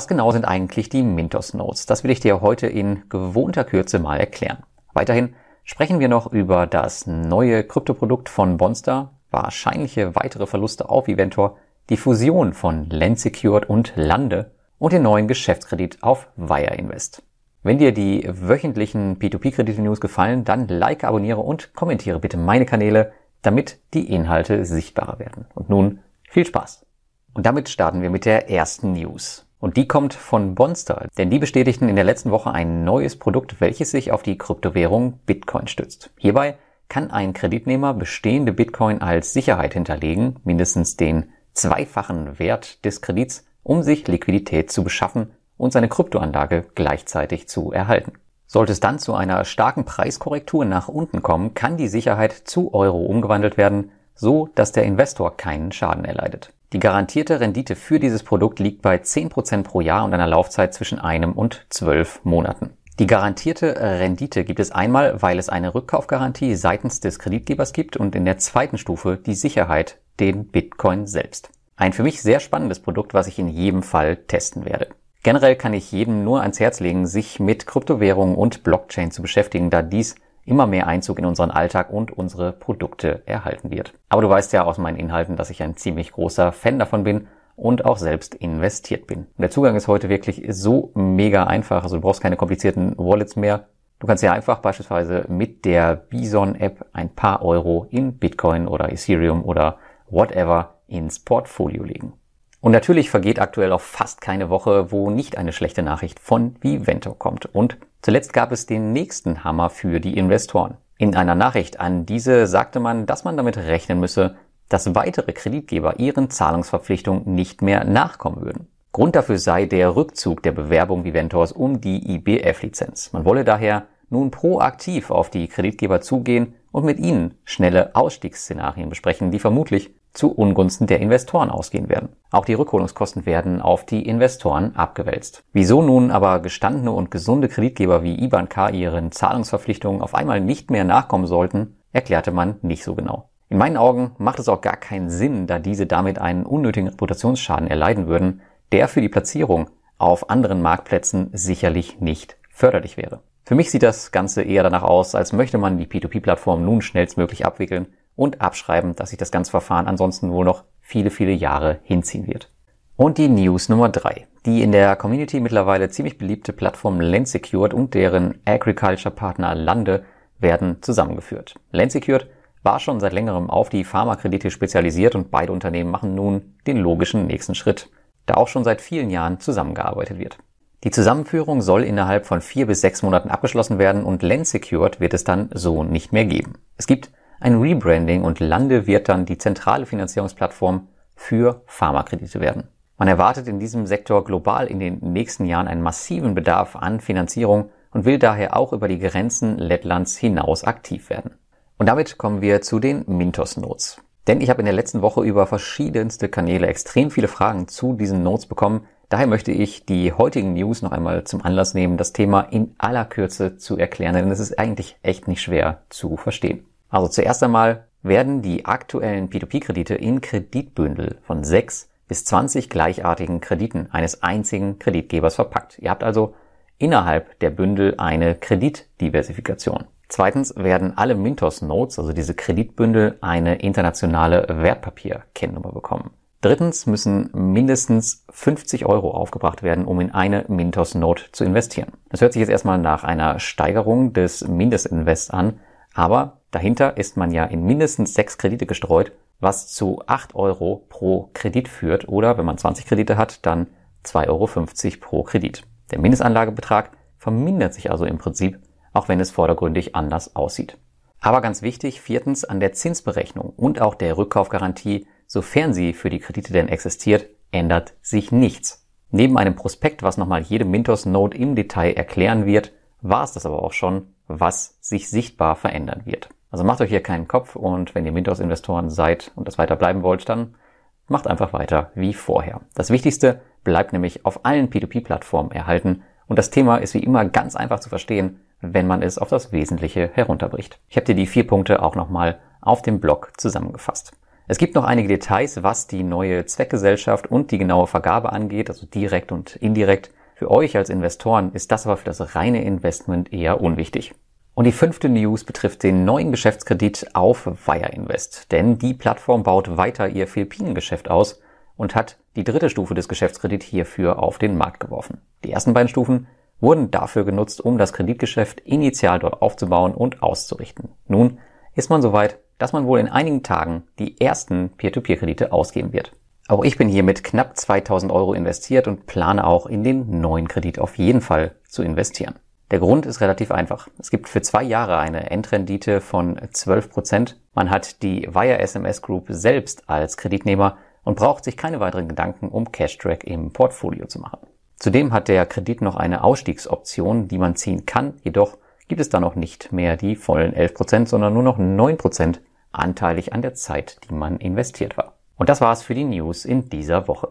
Was genau sind eigentlich die Mintos Notes? Das will ich dir heute in gewohnter Kürze mal erklären. Weiterhin sprechen wir noch über das neue Kryptoprodukt von Bonster, wahrscheinliche weitere Verluste auf Eventor, die Fusion von Landsecured und Lande und den neuen Geschäftskredit auf Wire Invest. Wenn dir die wöchentlichen P2P-Kredite-News gefallen, dann like, abonniere und kommentiere bitte meine Kanäle, damit die Inhalte sichtbarer werden. Und nun viel Spaß! Und damit starten wir mit der ersten News. Und die kommt von Bonster, denn die bestätigten in der letzten Woche ein neues Produkt, welches sich auf die Kryptowährung Bitcoin stützt. Hierbei kann ein Kreditnehmer bestehende Bitcoin als Sicherheit hinterlegen, mindestens den zweifachen Wert des Kredits, um sich Liquidität zu beschaffen und seine Kryptoanlage gleichzeitig zu erhalten. Sollte es dann zu einer starken Preiskorrektur nach unten kommen, kann die Sicherheit zu Euro umgewandelt werden, so dass der Investor keinen Schaden erleidet. Die garantierte Rendite für dieses Produkt liegt bei 10% pro Jahr und einer Laufzeit zwischen einem und zwölf Monaten. Die garantierte Rendite gibt es einmal, weil es eine Rückkaufgarantie seitens des Kreditgebers gibt und in der zweiten Stufe die Sicherheit, den Bitcoin selbst. Ein für mich sehr spannendes Produkt, was ich in jedem Fall testen werde. Generell kann ich jedem nur ans Herz legen, sich mit Kryptowährungen und Blockchain zu beschäftigen, da dies immer mehr Einzug in unseren Alltag und unsere Produkte erhalten wird. Aber du weißt ja aus meinen Inhalten, dass ich ein ziemlich großer Fan davon bin und auch selbst investiert bin. Und der Zugang ist heute wirklich so mega einfach, also du brauchst keine komplizierten Wallets mehr. Du kannst ja einfach beispielsweise mit der Bison App ein paar Euro in Bitcoin oder Ethereum oder whatever ins Portfolio legen. Und natürlich vergeht aktuell auch fast keine Woche, wo nicht eine schlechte Nachricht von Vivento kommt. Und zuletzt gab es den nächsten Hammer für die Investoren. In einer Nachricht an diese sagte man, dass man damit rechnen müsse, dass weitere Kreditgeber ihren Zahlungsverpflichtungen nicht mehr nachkommen würden. Grund dafür sei der Rückzug der Bewerbung Viventors um die IBF-Lizenz. Man wolle daher nun proaktiv auf die Kreditgeber zugehen und mit ihnen schnelle Ausstiegsszenarien besprechen, die vermutlich zu Ungunsten der Investoren ausgehen werden. Auch die Rückholungskosten werden auf die Investoren abgewälzt. Wieso nun aber gestandene und gesunde Kreditgeber wie IBAN-K ihren Zahlungsverpflichtungen auf einmal nicht mehr nachkommen sollten, erklärte man nicht so genau. In meinen Augen macht es auch gar keinen Sinn, da diese damit einen unnötigen Reputationsschaden erleiden würden, der für die Platzierung auf anderen Marktplätzen sicherlich nicht förderlich wäre. Für mich sieht das Ganze eher danach aus, als möchte man die P2P-Plattform nun schnellstmöglich abwickeln und abschreiben, dass sich das ganze Verfahren ansonsten wohl noch viele, viele Jahre hinziehen wird. Und die News Nummer drei, Die in der Community mittlerweile ziemlich beliebte Plattform Landsecured und deren Agriculture-Partner Lande werden zusammengeführt. Landsecured war schon seit längerem auf die Pharmakredite spezialisiert und beide Unternehmen machen nun den logischen nächsten Schritt, da auch schon seit vielen Jahren zusammengearbeitet wird. Die Zusammenführung soll innerhalb von vier bis sechs Monaten abgeschlossen werden und Landsecured wird es dann so nicht mehr geben. Es gibt ein Rebranding und Lande wird dann die zentrale Finanzierungsplattform für Pharmakredite werden. Man erwartet in diesem Sektor global in den nächsten Jahren einen massiven Bedarf an Finanzierung und will daher auch über die Grenzen Lettlands hinaus aktiv werden. Und damit kommen wir zu den Mintos Notes. Denn ich habe in der letzten Woche über verschiedenste Kanäle extrem viele Fragen zu diesen Notes bekommen. Daher möchte ich die heutigen News noch einmal zum Anlass nehmen, das Thema in aller Kürze zu erklären, denn es ist eigentlich echt nicht schwer zu verstehen. Also zuerst einmal werden die aktuellen P2P-Kredite in Kreditbündel von 6 bis 20 gleichartigen Krediten eines einzigen Kreditgebers verpackt. Ihr habt also innerhalb der Bündel eine Kreditdiversifikation. Zweitens werden alle Mintos Notes, also diese Kreditbündel, eine internationale Wertpapierkennnummer bekommen. Drittens müssen mindestens 50 Euro aufgebracht werden, um in eine Mintos Note zu investieren. Das hört sich jetzt erstmal nach einer Steigerung des Mindestinvests an, aber Dahinter ist man ja in mindestens sechs Kredite gestreut, was zu acht Euro pro Kredit führt oder wenn man 20 Kredite hat, dann 2,50 Euro pro Kredit. Der Mindestanlagebetrag vermindert sich also im Prinzip, auch wenn es vordergründig anders aussieht. Aber ganz wichtig, viertens, an der Zinsberechnung und auch der Rückkaufgarantie, sofern sie für die Kredite denn existiert, ändert sich nichts. Neben einem Prospekt, was nochmal jede Mintos Note im Detail erklären wird, war es das aber auch schon, was sich sichtbar verändern wird. Also macht euch hier keinen Kopf und wenn ihr Windows-Investoren seid und das weiter bleiben wollt, dann macht einfach weiter wie vorher. Das Wichtigste bleibt nämlich auf allen P2P-Plattformen erhalten und das Thema ist wie immer ganz einfach zu verstehen, wenn man es auf das Wesentliche herunterbricht. Ich habe dir die vier Punkte auch nochmal auf dem Blog zusammengefasst. Es gibt noch einige Details, was die neue Zweckgesellschaft und die genaue Vergabe angeht, also direkt und indirekt. Für euch als Investoren ist das aber für das reine Investment eher unwichtig. Und die fünfte News betrifft den neuen Geschäftskredit auf Wire Invest, denn die Plattform baut weiter ihr Philippinen-Geschäft aus und hat die dritte Stufe des Geschäftskredits hierfür auf den Markt geworfen. Die ersten beiden Stufen wurden dafür genutzt, um das Kreditgeschäft initial dort aufzubauen und auszurichten. Nun ist man soweit, dass man wohl in einigen Tagen die ersten Peer-to-Peer-Kredite ausgeben wird. Auch ich bin hier mit knapp 2000 Euro investiert und plane auch in den neuen Kredit auf jeden Fall zu investieren. Der Grund ist relativ einfach. Es gibt für zwei Jahre eine Endrendite von 12 Prozent. Man hat die Wire SMS Group selbst als Kreditnehmer und braucht sich keine weiteren Gedanken um Cashtrack im Portfolio zu machen. Zudem hat der Kredit noch eine Ausstiegsoption, die man ziehen kann, jedoch gibt es da noch nicht mehr die vollen 11 Prozent, sondern nur noch 9 Prozent anteilig an der Zeit, die man investiert war. Und das war's für die News in dieser Woche.